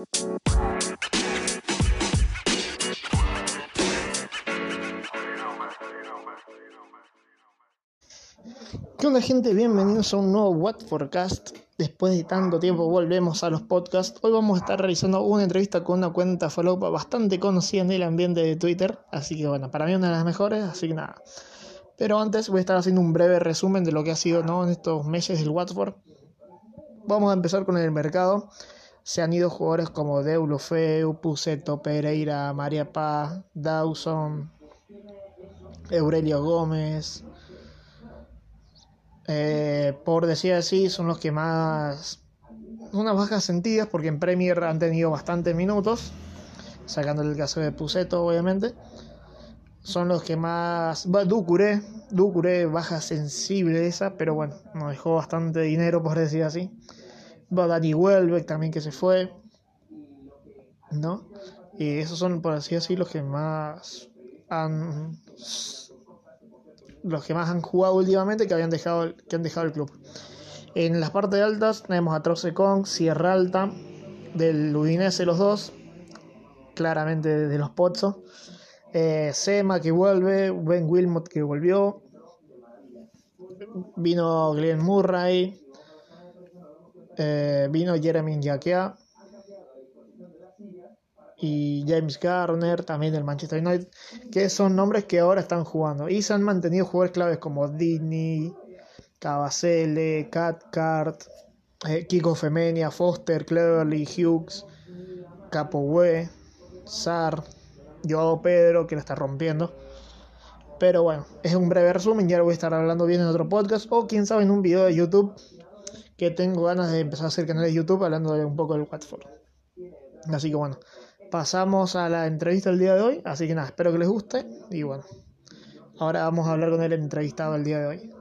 ¿Qué onda gente? Bienvenidos a un nuevo What Forecast. Después de tanto tiempo volvemos a los podcasts. Hoy vamos a estar realizando una entrevista con una cuenta follow bastante conocida en el ambiente de Twitter. Así que bueno, para mí una de las mejores, así que nada. Pero antes voy a estar haciendo un breve resumen de lo que ha sido ¿no? en estos meses del Watford. Vamos a empezar con el mercado. Se han ido jugadores como Deulofeu, Puceto, Pereira, María Paz, Dawson, Aurelio Gómez, eh, por decir así, son los que más. Unas bajas sentidas, porque en Premier han tenido bastantes minutos, sacando el caso de Puseto, obviamente. Son los que más. Ducuré, Ducuré, baja sensible esa, pero bueno, nos dejó bastante dinero, por decir así. Va Dani Welbeck también que se fue, ¿no? Y esos son, por así decirlo, los que más han los que más han jugado últimamente que habían dejado que han dejado el club. En las partes altas tenemos a Troce Kong, Sierra Alta, del Udinese los dos, claramente de los Pozzo. Eh, Sema que vuelve, Ben Wilmot que volvió, vino Glenn Murray, eh, vino Jeremy Yaquea y James Garner, también del Manchester United, que son nombres que ahora están jugando. Y se han mantenido jugadores claves como Disney, Cavacele, Cathcart, eh, Kiko Femenia, Foster, Cleverly, Hughes, Capowe, Sar, Joao Pedro, que lo está rompiendo. Pero bueno, es un breve resumen, ya lo voy a estar hablando bien en otro podcast, o quién sabe en un video de YouTube, que tengo ganas de empezar a hacer canales de YouTube hablando un poco del Watford. Así que bueno, pasamos a la entrevista del día de hoy. Así que nada, espero que les guste. Y bueno, ahora vamos a hablar con el entrevistado el día de hoy.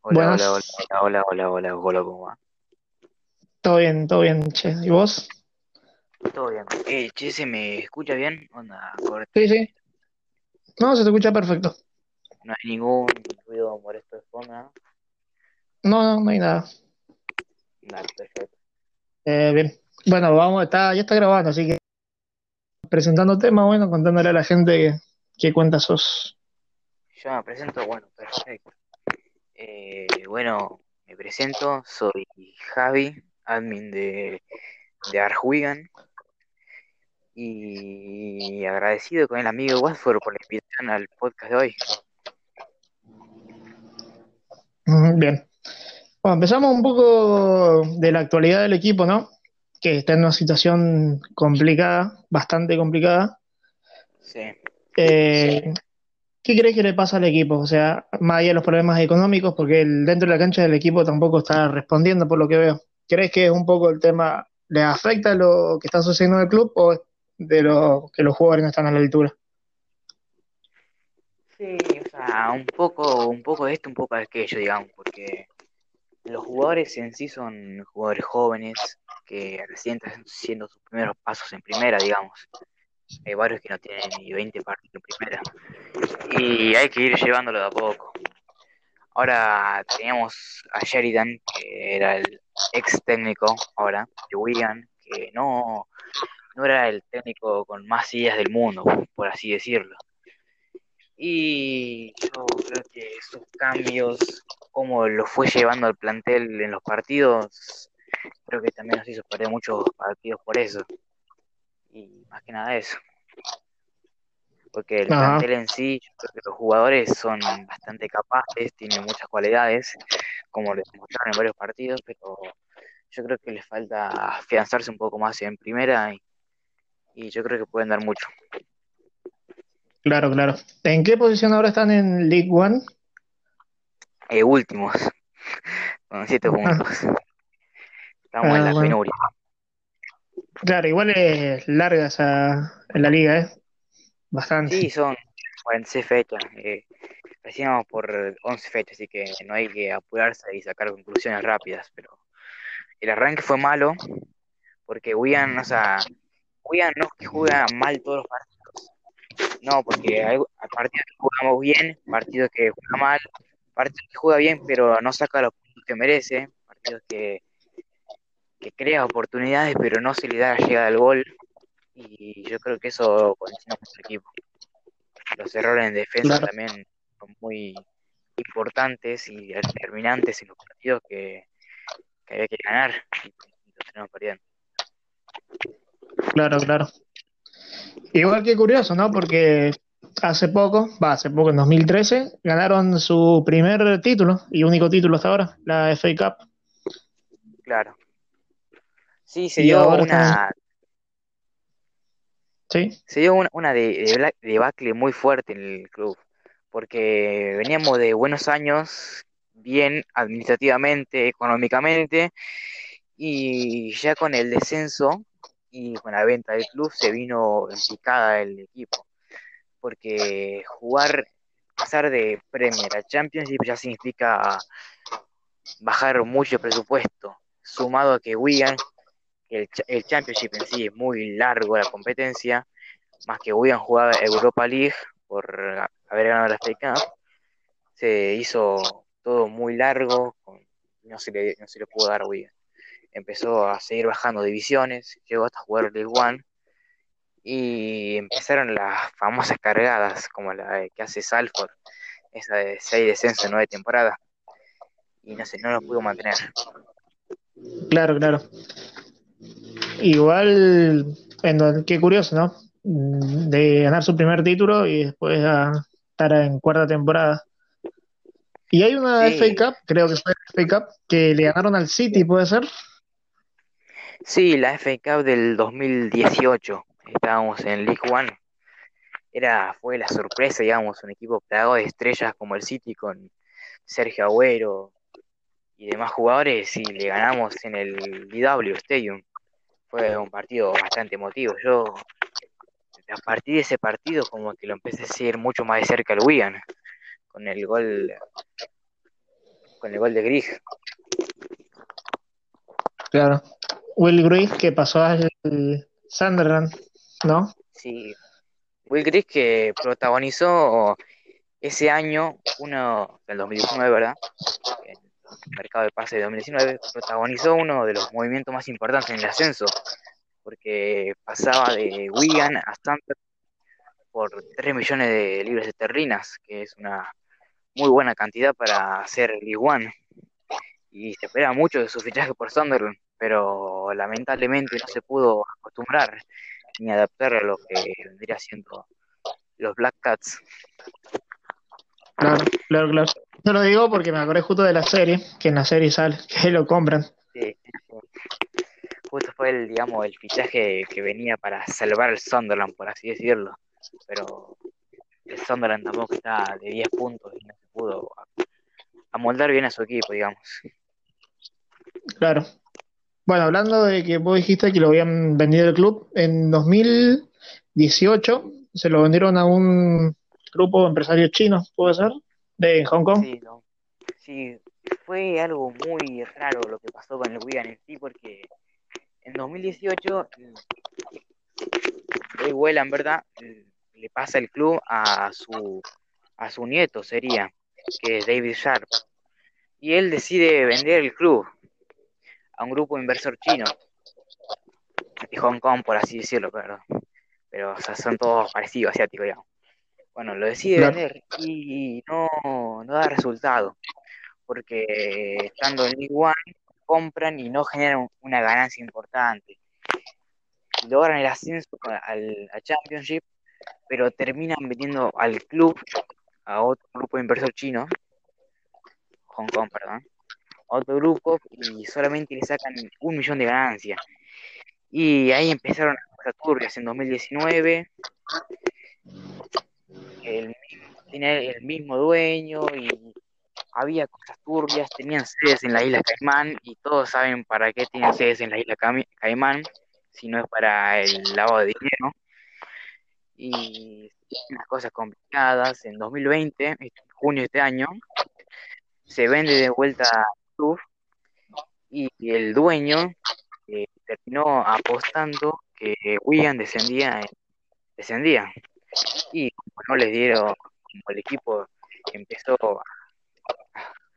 Hola, hola, hola, hola, hola, hola, hola, ¿cómo va? Todo bien, todo bien, che. ¿Y vos? Todo bien. Eh, che, ¿se me escucha bien? Onda, Sí, sí. No, se te escucha perfecto. No hay ningún ruido molesto de fondo, ¿no? No, no, hay nada. Dale, perfecto. Eh, bien. Bueno, vamos, está, ya está grabando, así que presentando temas, bueno, contándole a la gente qué cuenta sos. Yo me presento, bueno, perfecto. Eh, bueno, me presento, soy Javi, admin de, de Arjuigan. Y agradecido con el amigo Watford por la invitación al podcast de hoy. Bien. Bueno, empezamos un poco de la actualidad del equipo, ¿no? Que está en una situación complicada, bastante complicada. Sí. Eh, ¿Qué crees que le pasa al equipo? O sea, más allá de los problemas económicos, porque el, dentro de la cancha del equipo tampoco está respondiendo por lo que veo. ¿Crees que es un poco el tema, le afecta lo que está sucediendo en el club o de lo que los jugadores no están a la altura? Sí, o sea, un poco, un poco esto, un poco aquello, digamos, porque los jugadores en sí son jugadores jóvenes que recién están haciendo sus primeros pasos en primera, digamos. Hay varios que no tienen ni 20 partidos en primera. Y hay que ir llevándolo de a poco. Ahora teníamos a Sheridan, que era el ex técnico ahora, de Wigan, que no, no era el técnico con más ideas del mundo, por así decirlo. Y yo creo que sus cambios cómo lo fue llevando al plantel en los partidos, creo que también nos hizo perder muchos partidos por eso. Y más que nada eso. Porque el plantel en sí, yo creo que los jugadores son bastante capaces, tienen muchas cualidades, como les mostraron en varios partidos, pero yo creo que les falta afianzarse un poco más en primera y, y yo creo que pueden dar mucho. Claro, claro. ¿En qué posición ahora están en League One? eh, últimos, con siete puntos. Estamos en la ah, penuria. Claro, igual es larga esa en la liga, ¿eh? Bastante. Sí, son 46 fechas. Eh, recién vamos por 11 fechas, así que no hay que apurarse y sacar conclusiones rápidas. Pero el arranque fue malo, porque Wigan, o sea, Wigan no es que juega mal todos los partidos. No, porque hay partidos que jugamos bien, partidos que juegan mal, partidos que juega bien, pero no saca los puntos que merece, partidos que, que crea oportunidades, pero no se le da la llegada al gol. Y yo creo que eso condiciona mucho el equipo. Los errores en defensa también son muy importantes y determinantes en los partidos que, que había que ganar y los tenemos perdiendo. Claro, claro. Igual que curioso, ¿no? Porque hace poco, va, hace poco, en 2013, ganaron su primer título y único título hasta ahora, la FA Cup. Claro. Sí, se dio una. Sí. Se dio una, una de, debacle muy fuerte en el club, porque veníamos de buenos años, bien administrativamente, económicamente, y ya con el descenso y con la venta del club se vino en picada el equipo porque jugar, pasar de Premier a Championship ya significa bajar mucho presupuesto, sumado a que Wigan, el, el Championship en sí es muy largo la competencia, más que Wigan jugaba Europa League por haber ganado la FA Cup, se hizo todo muy largo, no se le, no se le pudo dar a Wigan. Empezó a seguir bajando divisiones, llegó hasta jugar League One y empezaron las famosas cargadas, como la que hace Salford, esa de 6 descensos en 9 temporadas, y no sé, no lo pudo mantener. Claro, claro. Igual, en, qué curioso, ¿no? De ganar su primer título y después a estar en cuarta temporada. Y hay una FA Cup, creo que fue FA Cup, que le ganaron al City, ¿puede ser? Sí, la FA Cup del 2018 estábamos en League One, era, fue la sorpresa, digamos, un equipo plagado de estrellas como el City con Sergio Agüero y demás jugadores y le ganamos en el DW Stadium. Fue un partido bastante emotivo. Yo, a partir de ese partido, como que lo empecé a seguir mucho más de cerca el Wigan, con el gol, con el gol de Grigg. Claro. Will Grigg que pasó al Sunderland ¿no? Sí. Will Grigg que protagonizó ese año, uno del 2019, ¿verdad? El mercado de pase de 2019, protagonizó uno de los movimientos más importantes en el ascenso, porque pasaba de Wigan a Stanford por 3 millones de libras esterlinas, que es una muy buena cantidad para hacer League One. Y se espera mucho de su fichaje por Sunderland, pero lamentablemente no se pudo acostumbrar ni adaptar a lo que vendría siendo los Black Cats. Claro, claro, claro. No lo digo porque me acordé justo de la serie, que en la serie sale, que lo compran. Sí, justo fue el, digamos, el fichaje que venía para salvar al Sunderland, por así decirlo. Pero el Sunderland tampoco está de 10 puntos y no se pudo amoldar bien a su equipo, digamos. Claro, bueno, hablando de que vos dijiste que lo habían vendido el club, en 2018 se lo vendieron a un grupo de empresarios chinos, ¿puede ser? De Hong Kong. Sí, sí, fue algo muy raro lo que pasó con el Wigan en sí, porque en 2018 Dave en verdad, le pasa el club a su, a su nieto, sería, que es David Sharp. Y él decide vender el club a un grupo inversor chino. De Hong Kong, por así decirlo, pero, pero o sea, son todos parecidos, asiáticos, digamos. Bueno, lo decide vender y no, no da resultado, porque estando en League One compran y no generan una ganancia importante. Logran el ascenso al a Championship, pero terminan vendiendo al club a otro grupo de inversor chino, Hong Kong, perdón, otro grupo y solamente le sacan un millón de ganancias. Y ahí empezaron las cosas turbias en 2019. El, tenía el mismo dueño y había cosas turbias, tenían sedes en la isla Caimán y todos saben para qué tienen sedes en la isla Caimán, si no es para el lavado de dinero. Y las cosas complicadas. En 2020, en junio de este año, se vende de vuelta y el dueño eh, terminó apostando que Wigan descendía, descendía. Y no les dieron, como el equipo empezó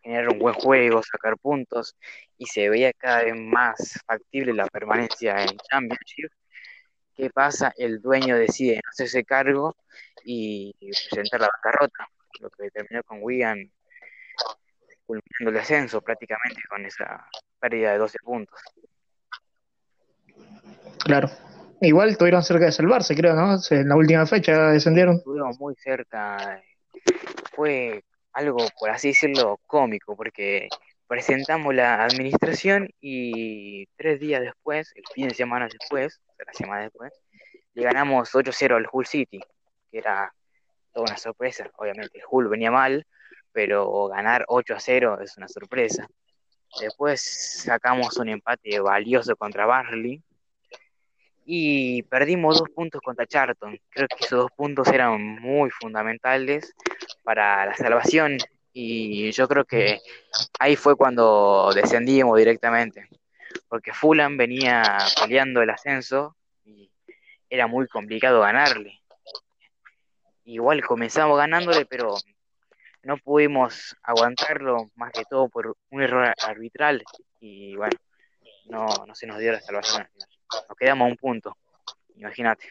generar un buen juego, sacar puntos, y se veía cada vez más factible la permanencia en Championship. ¿Qué pasa? El dueño decide hacerse cargo y presentar la bancarrota, lo que terminó con Wigan culminando el ascenso prácticamente con esa pérdida de 12 puntos. Claro. Igual estuvieron cerca de salvarse, creo, ¿no? En la última fecha descendieron. Estuvimos muy cerca. Fue algo, por así decirlo, cómico, porque presentamos la administración y tres días después, el fin de semana después, la semana después, le ganamos 8-0 al Hull City, que era toda una sorpresa. Obviamente, el Hull venía mal, pero ganar 8-0 es una sorpresa. Después sacamos un empate valioso contra Barley, y perdimos dos puntos contra Charlton. Creo que esos dos puntos eran muy fundamentales para la salvación y yo creo que ahí fue cuando descendimos directamente, porque Fulham venía peleando el ascenso y era muy complicado ganarle. Igual comenzamos ganándole, pero no pudimos aguantarlo más que todo por un error arbitral y bueno, no, no se nos dio la salvación nos quedamos a un punto, imagínate.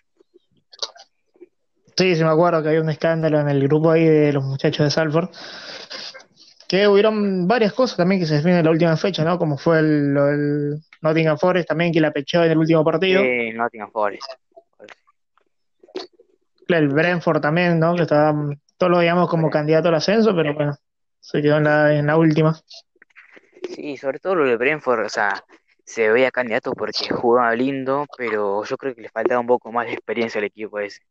Sí, sí me acuerdo que había un escándalo en el grupo ahí de los muchachos de Salford. Que hubieron varias cosas también que se definen en la última fecha, ¿no? Como fue el, Nottingham Forest también que la pechó en el último partido. Sí, Nottingham Forest. El Brentford también, ¿no? Que estaba, todos lo veíamos como candidato al ascenso, pero bueno, se quedó en la, en la última. Sí, sobre todo lo de Brentford, o sea, se veía candidato porque jugaba lindo, pero yo creo que le faltaba un poco más de experiencia al equipo ese.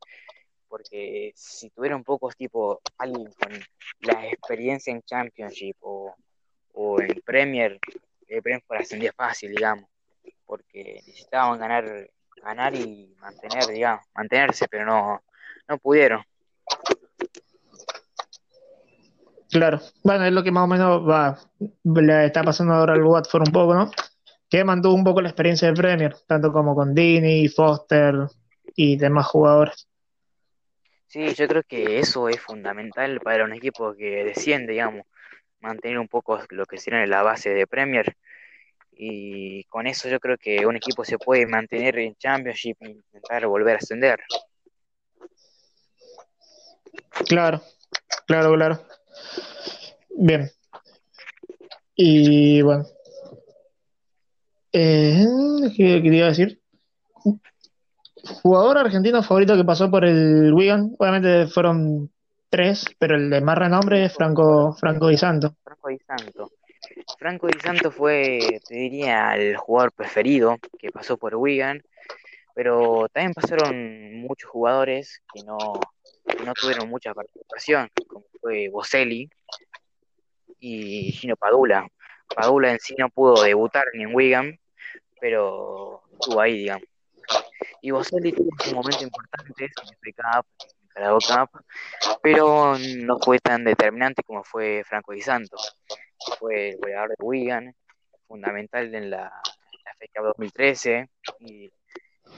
Porque si tuviera un poco tipo alguien con la experiencia en Championship o, en Premier, el Brentford ascendía fácil, digamos, porque necesitaban ganar ganar y mantener, digamos, mantenerse, pero no, no pudieron. Claro, bueno, es lo que más o menos va, le está pasando ahora al Watford un poco, ¿no? que mantuvo un poco la experiencia de Premier, tanto como con Dini, Foster y demás jugadores. Sí, yo creo que eso es fundamental para un equipo que desciende, digamos, mantener un poco lo que sería en la base de Premier. Y con eso yo creo que un equipo se puede mantener en Championship e intentar volver a ascender. Claro, claro, claro. Bien. Y bueno, eh, ¿qué quería decir? Jugador argentino favorito que pasó por el Wigan, obviamente fueron tres, pero el de más renombre es Franco, Franco Di Santo. Franco Di Santo. Franco Di Santo fue, te diría, el jugador preferido que pasó por Wigan, pero también pasaron muchos jugadores que no, que no tuvieron mucha participación, como fue Boselli y Gino Padula. Padula en sí no pudo debutar ni en Wigan, pero estuvo ahí, digamos. Y Boselli tuvo un momento importante en el Cup, pero no fue tan determinante como fue Franco Di Santo, fue el goleador de Wigan, fundamental en la, la fecha 2013 y,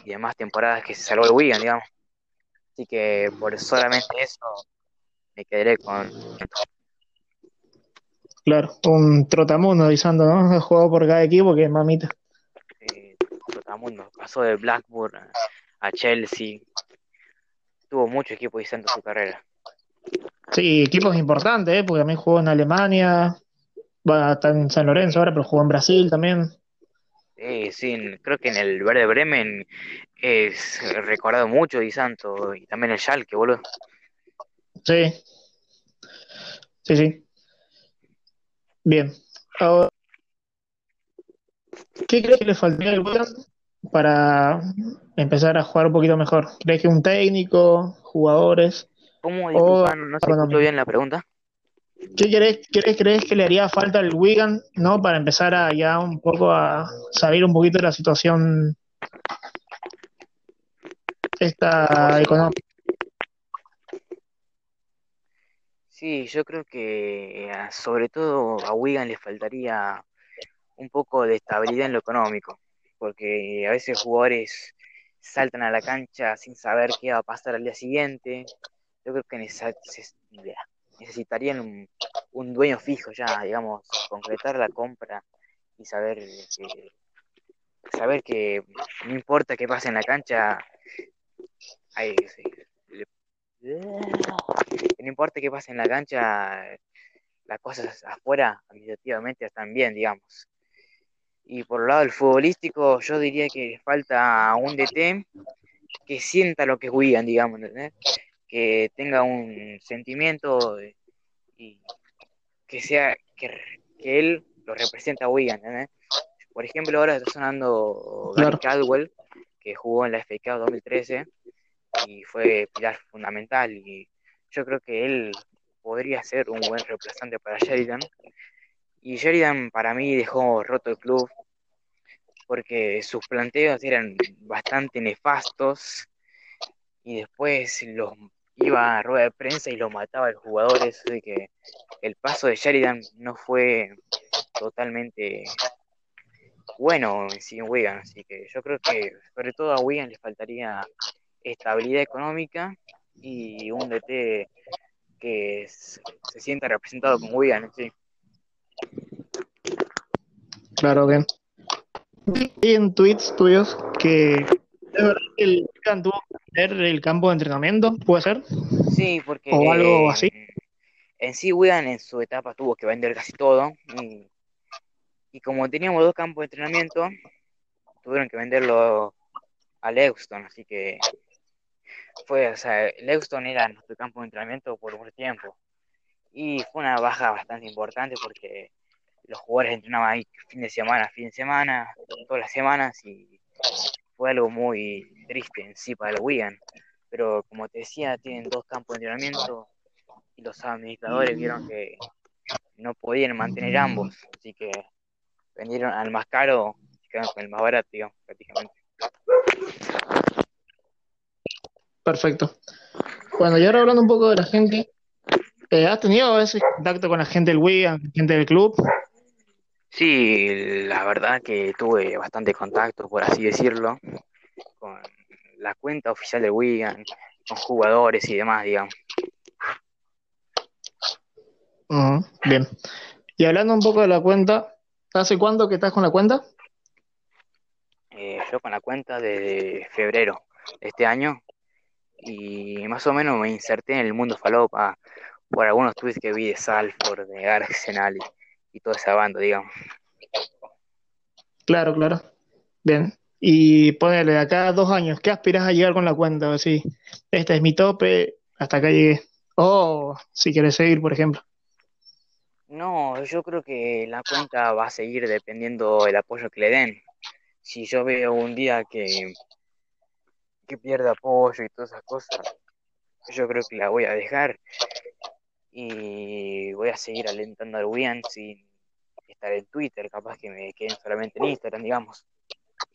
y demás temporadas que se salvó el Wigan, digamos. Así que por solamente eso me quedaré con Claro, un trotamundo Santo, ¿no? Ha jugado por cada equipo que mamita mundo. Pasó de Blackburn a Chelsea. Tuvo mucho equipo diciendo su carrera. Sí, equipos importantes, ¿eh? porque también jugó en Alemania, va a estar en San Lorenzo ahora, pero jugó en Brasil también. Sí, sí, creo que en el Verde Bremen es recordado mucho Di Santo y también el Schalke, boludo. Sí, sí, sí. Bien. ¿Qué crees que le faltaría al Wigan para empezar a jugar un poquito mejor? ¿Crees que un técnico, jugadores? ¿Cómo? Disculpa, no se escuchó bien la pregunta. ¿Qué crees, crees, que le haría falta al Wigan, no, para empezar a ya un poco a salir un poquito de la situación esta económica? Sí, yo creo que sobre todo a Wigan le faltaría un poco de estabilidad en lo económico porque a veces jugadores saltan a la cancha sin saber qué va a pasar al día siguiente. Yo creo que necesitarían un, dueño fijo ya, digamos, concretar la compra y saber que, saber que no importa qué pase en la cancha, no importa qué pase en la cancha, las cosas afuera administrativamente están bien, digamos. Y por el lado del futbolístico, yo diría que falta un DT que sienta lo que es Wigan, digamos, que tenga un sentimiento y que sea que, él lo representa a Wigan. Por ejemplo, ahora está sonando Gary Caldwell, que jugó en la FK 2013 y fue pilar fundamental. Y yo creo que él podría ser un buen reemplazante para Sheridan. Y Sheridan para mí dejó roto el club porque sus planteos eran bastante nefastos y después los iba a rueda de prensa y lo mataba el jugador, así que el paso de Sheridan no fue totalmente bueno en Wigan, así que yo creo que sobre todo a Wigan le faltaría estabilidad económica y un DT que se, sienta representado con Wigan, sí. Claro, bien. Vi en tweets tuyos que es verdad que el Wigan tuvo que vender el campo de entrenamiento, ¿puede ser? Sí, porque... O algo así. En sí, Wigan en su etapa tuvo que vender casi todo. Y, y como teníamos dos campos de entrenamiento, tuvieron que venderlo a Lexton, así que fue, o sea, Lexton era nuestro campo de entrenamiento por un tiempo. Y fue una baja bastante importante porque los jugadores entrenaban ahí fin de semana, fin de semana, todas las semanas y fue algo muy triste en sí para el Wigan. Pero como te decía, tienen dos campos de entrenamiento y los administradores vieron que no podían mantener ambos, así que vendieron al más caro y quedaron con el más barato, digamos, prácticamente. Perfecto. Bueno, y ahora hablando un poco de la gente, eh, ¿has tenido ese contacto con la gente del Wigan, gente del club? Sí, la verdad que tuve bastante contacto, por así decirlo, con la cuenta oficial de Wigan, con jugadores y demás, digamos. bien. Y hablando un poco de la cuenta, ¿hace cuánto que estás con la cuenta? Eh, yo con la cuenta de febrero de este año y más o menos me inserté en el mundo falopa por algunos tweets que vi de Salford, de Arsenal y, y toda esa banda, digamos. Claro, claro. Bien. Y ponele acá dos años, ¿qué aspiras a llegar con la cuenta? O este es mi tope, hasta acá llegué. O si quieres seguir, por ejemplo. No, yo creo que la cuenta va a seguir dependiendo del apoyo que le den. Si yo veo un día que que pierde apoyo y todas esas cosas, yo creo que la voy a dejar y voy a seguir alentando al Wian sin estar en Twitter, capaz que me queden solamente en Instagram, digamos.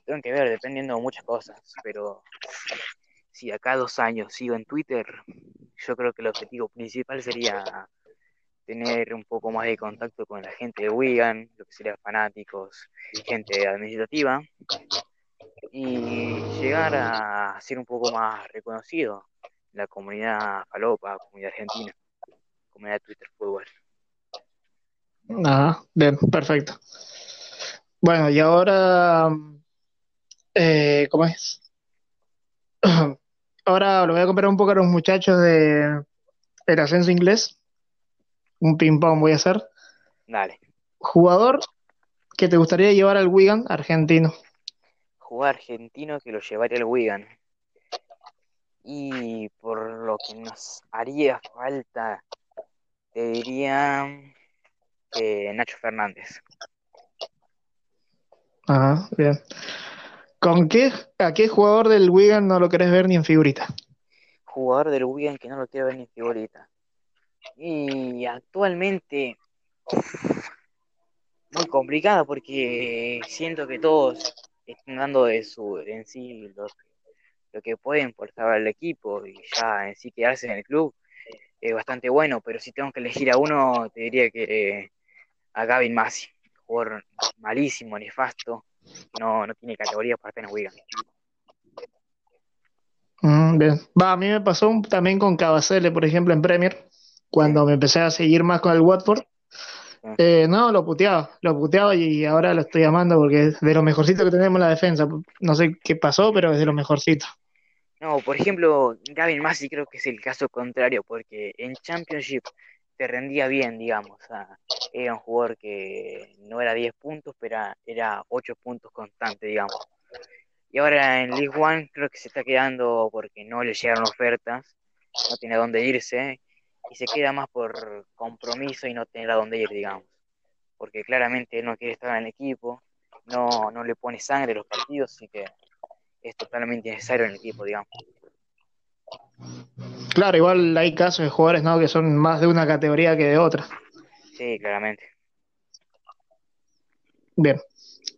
Tengo que ver, dependiendo de muchas cosas, pero si acá dos años sigo en Twitter, yo creo que el objetivo principal sería tener un poco más de contacto con la gente de Wigan, lo que sería fanáticos, gente administrativa, y llegar a ser un poco más reconocido en la comunidad falopa, comunidad argentina, comunidad Twitter Fútbol. Ah, bien, perfecto. Bueno, y ahora, eh, ¿cómo es? Ahora lo voy a comparar un poco a los muchachos de el ascenso inglés. Un ping-pong voy a hacer. Dale. Jugador que te gustaría llevar al Wigan argentino jugador argentino que lo llevaría al Wigan. Y por lo que nos haría falta, te diría que Nacho Fernández. Ajá, bien. ¿Con qué, a qué jugador del Wigan no lo querés ver ni en figurita? Jugador del Wigan que no lo quiero ver ni en figurita. Y actualmente muy complicado porque siento que todos están dando de su, en sí lo, que pueden por estar al equipo y ya en sí quedarse en el club es bastante bueno, pero si tengo que elegir a uno, te diría que a Gavin Massi, jugador malísimo, nefasto, no, no tiene categoría para estar en Wigan. Mm, bien. Va, a mí me pasó también con Cabacele, por ejemplo, en Premier, cuando me empecé a seguir más con el Watford. Eh, no, lo puteaba, lo puteaba y ahora lo estoy amando porque es de lo mejorcito que tenemos en la defensa. No sé qué pasó, pero es de lo mejorcito. No, por ejemplo, Gavin Massey creo que es el caso contrario, porque en Championship te rendía bien, digamos. era un jugador que no era 10 puntos, pero era 8 puntos constante, digamos. Y ahora en League One creo que se está quedando porque no le llegaron ofertas, no tiene a dónde irse, y se queda más por compromiso y no tener a dónde ir, digamos. Porque claramente él no quiere estar en el equipo, no, no le pone sangre a los partidos, así que es totalmente necesario en el equipo, digamos. Claro, igual hay casos de jugadores ¿no? que son más de una categoría que de otra. Sí, claramente. Bien.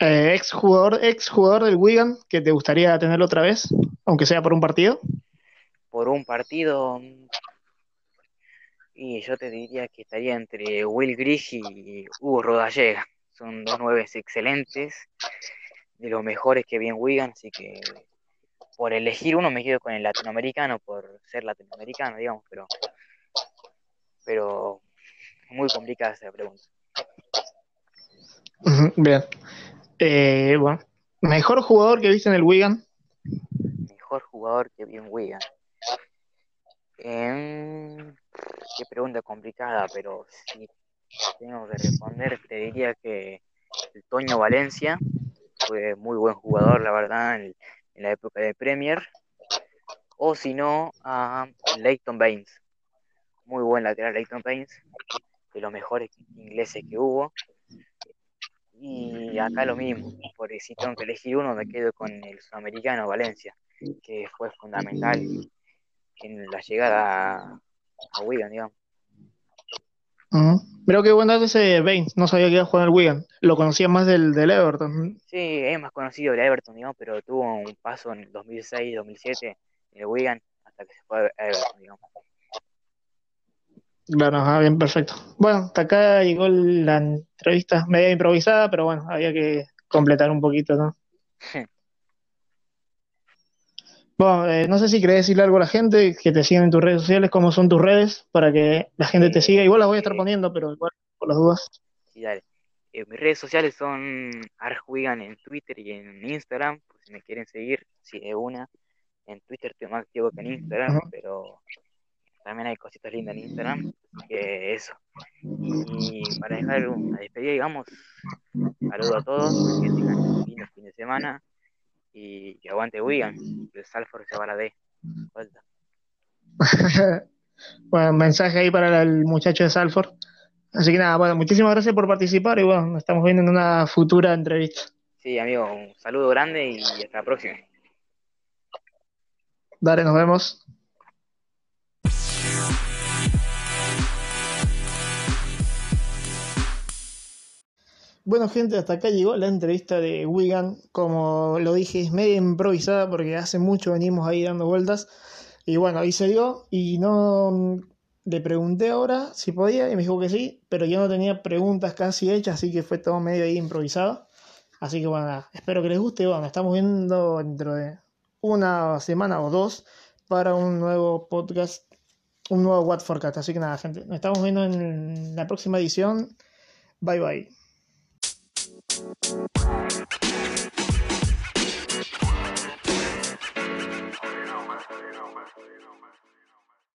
Eh, ex jugador, ex jugador del Wigan que te gustaría tenerlo otra vez, aunque sea por un partido. Por un partido, y yo te diría que estaría entre Will Grigg y Hugo Rodallega. Son dos nueves excelentes, de los mejores que vi en Wigan, así que por elegir uno me quedo con el latinoamericano, por ser latinoamericano, digamos, pero, pero muy complicada esa pregunta. Bien. Eh, bueno, mejor jugador que viste en el Wigan. Mejor jugador que vi en Wigan. Em, qué pregunta complicada, pero si tengo que responder, te diría que el Toño Valencia fue muy buen jugador, la verdad, en, la época de Premier. O si no, a Leighton Baines. Muy buen lateral Leighton Baines, de los mejores ingleses que hubo. Y acá lo mismo, porque si tengo que elegir uno, me quedo con el sudamericano Valencia, que fue fundamental en la llegada a Wigan, digamos. Pero qué buen dato ese Baines, no sabía que iba a jugar el Wigan, lo conocía más del, del Everton. Sí, es más conocido del Everton, digamos, pero tuvo un paso en el 2006-2007 en el Wigan hasta que se fue a Everton, digamos. Claro, ah, bien, perfecto. Bueno, hasta acá llegó la entrevista media improvisada, pero bueno, había que completar un poquito, ¿no? Bueno, eh, no sé si querés decirle algo a la gente, que te sigan en tus redes sociales, cómo son tus redes, para que la gente te siga. Igual las voy a estar poniendo, pero igual, por las dudas. Sí, dale. Eh, mis redes sociales son Arjuigan en Twitter y en Instagram, por si me quieren seguir, si de una. En Twitter estoy más activo que en Instagram, pero también hay cositas lindas en Instagram, que eso. Y para dejar una despedida, digamos, saludo a todos, que tengan un lindo fin de semana y que aguante Wigan, el Salford se va a la D. bueno, mensaje ahí para el muchacho de Salford. Así que nada, bueno, muchísimas gracias por participar y bueno, nos estamos viendo en una futura entrevista. Sí, amigo, un saludo grande y hasta la próxima. Dale, nos vemos. Bueno, gente, hasta acá llegó la entrevista de Wigan. Como lo dije, es medio improvisada porque hace mucho venimos ahí dando vueltas. Y bueno, ahí se dio. Y no le pregunté ahora si podía y me dijo que sí, pero yo no tenía preguntas casi hechas, así que fue todo medio ahí improvisado. Así que bueno, espero que les guste. Bueno, estamos viendo dentro de una semana o dos para un nuevo podcast, un nuevo What Forecast. Así que nada, gente, nos estamos viendo en la próxima edición. Bye bye. Thank you.